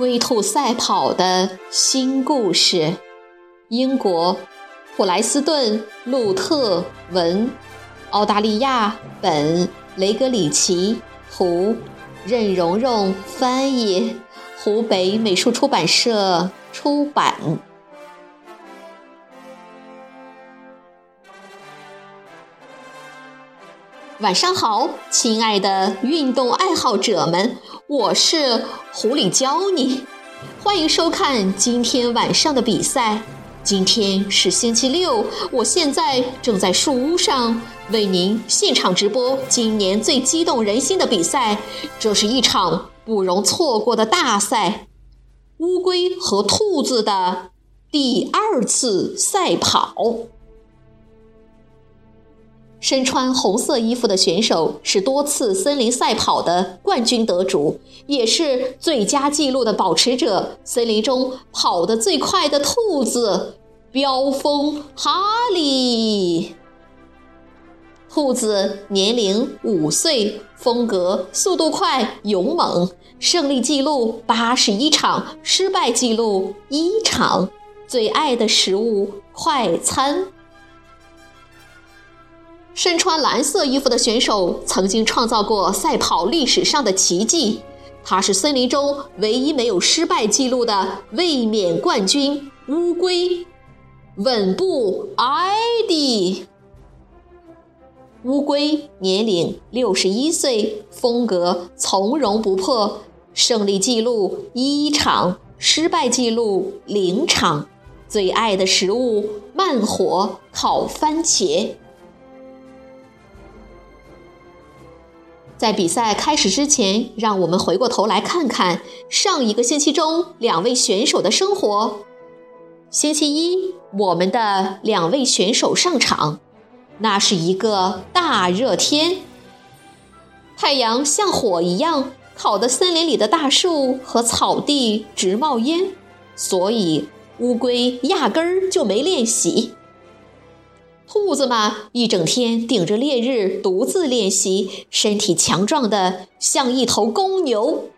龟兔赛跑的新故事，英国普莱斯顿·路特文，澳大利亚本·雷格里奇图，任蓉蓉翻译，湖北美术出版社出版。晚上好，亲爱的运动爱好者们，我是狐狸教你，欢迎收看今天晚上的比赛。今天是星期六，我现在正在树屋上为您现场直播今年最激动人心的比赛。这是一场不容错过的大赛——乌龟和兔子的第二次赛跑。身穿红色衣服的选手是多次森林赛跑的冠军得主，也是最佳纪录的保持者。森林中跑得最快的兔子——飙风哈利。兔子年龄五岁，风格速度快、勇猛，胜利记录八十一场，失败记录一场。最爱的食物快餐。身穿蓝色衣服的选手曾经创造过赛跑历史上的奇迹，他是森林中唯一没有失败记录的卫冕冠军——乌龟，稳步艾迪。乌龟年龄六十一岁，风格从容不迫，胜利记录一场，失败记录零场，最爱的食物慢火烤番茄。在比赛开始之前，让我们回过头来看看上一个星期中两位选手的生活。星期一，我们的两位选手上场，那是一个大热天，太阳像火一样烤得森林里的大树和草地直冒烟，所以乌龟压根儿就没练习。兔子嘛，一整天顶着烈日独自练习，身体强壮的像一头公牛。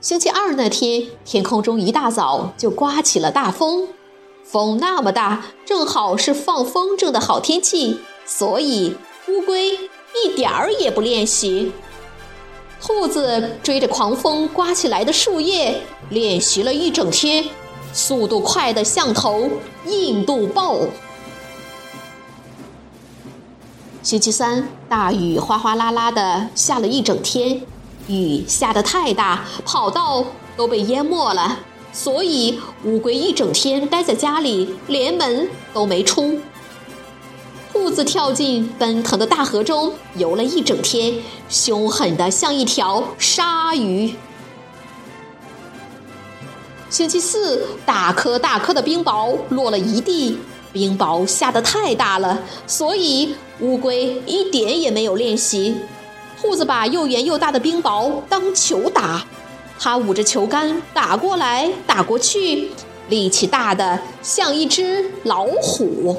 星期二那天，天空中一大早就刮起了大风，风那么大，正好是放风筝的好天气，所以乌龟一点儿也不练习。兔子追着狂风刮起来的树叶练习了一整天，速度快得像头印度豹。星期三，大雨哗哗啦啦的下了一整天，雨下得太大，跑道都被淹没了，所以乌龟一整天待在家里，连门都没出。兔子跳进奔腾的大河中游了一整天，凶狠的像一条鲨鱼。星期四，大颗大颗的冰雹落了一地。冰雹下得太大了，所以乌龟一点也没有练习。兔子把又圆又大的冰雹当球打，它捂着球杆打过来打过去，力气大的像一只老虎。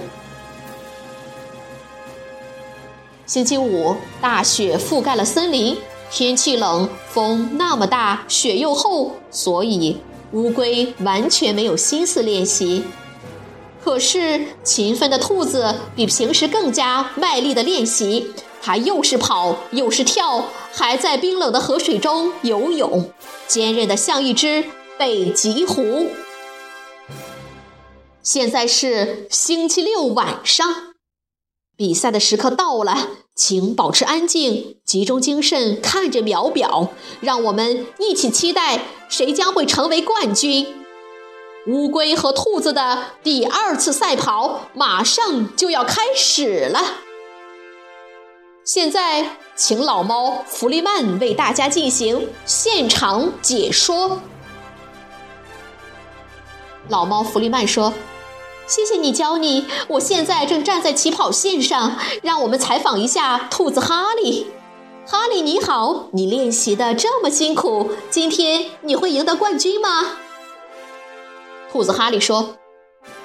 星期五，大雪覆盖了森林，天气冷，风那么大，雪又厚，所以乌龟完全没有心思练习。可是，勤奋的兔子比平时更加卖力的练习。它又是跑又是跳，还在冰冷的河水中游泳，坚韧的像一只北极狐。现在是星期六晚上，比赛的时刻到了，请保持安静，集中精神看着秒表，让我们一起期待谁将会成为冠军。乌龟和兔子的第二次赛跑马上就要开始了。现在，请老猫弗利曼为大家进行现场解说。老猫弗利曼说：“谢谢你，教你。我现在正站在起跑线上，让我们采访一下兔子哈利。哈利，你好，你练习的这么辛苦，今天你会赢得冠军吗？”兔子哈利说：“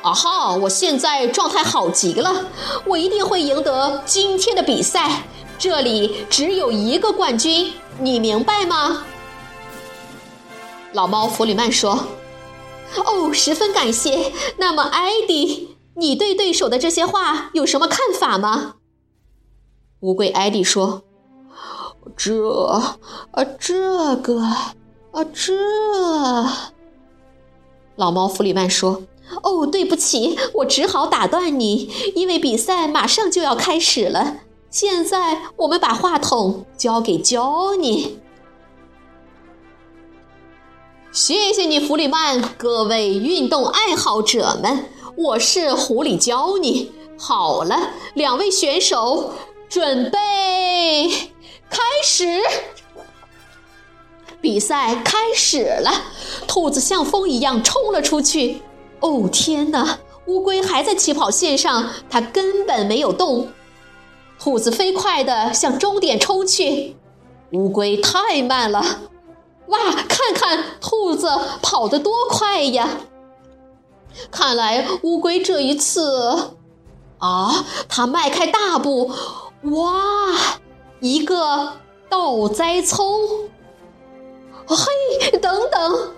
啊哈，我现在状态好极了，我一定会赢得今天的比赛。这里只有一个冠军，你明白吗？”老猫弗里曼说：“哦，十分感谢。那么，艾迪，你对对手的这些话有什么看法吗？”乌龟艾迪说：“这……啊，这个……啊，这……”老猫弗里曼说：“哦，对不起，我只好打断你，因为比赛马上就要开始了。现在我们把话筒交给焦尼。谢谢你，弗里曼。各位运动爱好者们，我是狐狸焦尼。好了，两位选手，准备开始。”比赛开始了，兔子像风一样冲了出去。哦天哪！乌龟还在起跑线上，它根本没有动。兔子飞快地向终点冲去，乌龟太慢了。哇，看看兔子跑得多快呀！看来乌龟这一次……啊，它迈开大步，哇，一个倒栽葱。嘿，等等！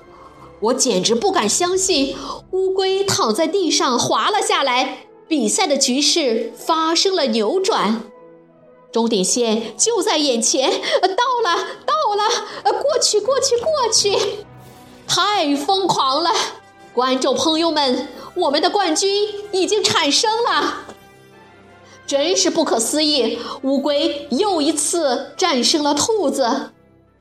我简直不敢相信，乌龟躺在地上滑了下来。比赛的局势发生了扭转，终点线就在眼前，到了，到了！过去，过去，过去！太疯狂了，观众朋友们，我们的冠军已经产生了，真是不可思议！乌龟又一次战胜了兔子。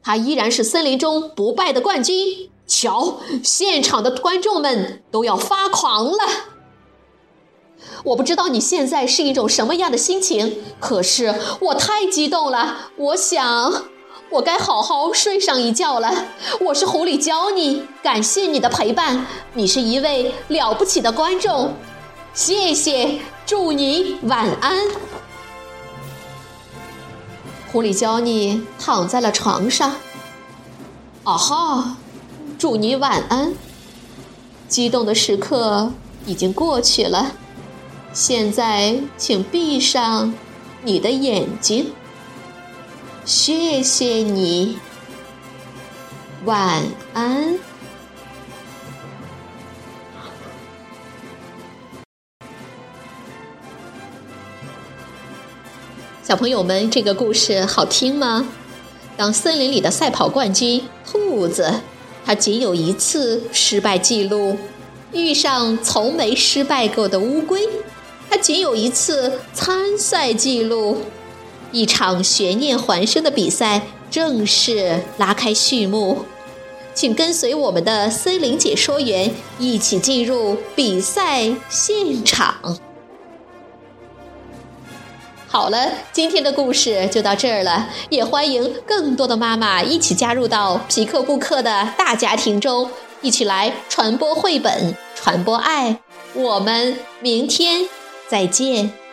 他依然是森林中不败的冠军。瞧，现场的观众们都要发狂了。我不知道你现在是一种什么样的心情，可是我太激动了。我想，我该好好睡上一觉了。我是狐狸教你，感谢你的陪伴。你是一位了不起的观众，谢谢，祝你晚安。狐狸教你躺在了床上。啊哈，祝你晚安。激动的时刻已经过去了，现在请闭上你的眼睛。谢谢你，晚安。小朋友们，这个故事好听吗？当森林里的赛跑冠军兔子，它仅有一次失败记录；遇上从没失败过的乌龟，它仅有一次参赛记录。一场悬念环生的比赛正式拉开序幕，请跟随我们的森林解说员一起进入比赛现场。好了，今天的故事就到这儿了。也欢迎更多的妈妈一起加入到皮克布克的大家庭中，一起来传播绘本，传播爱。我们明天再见。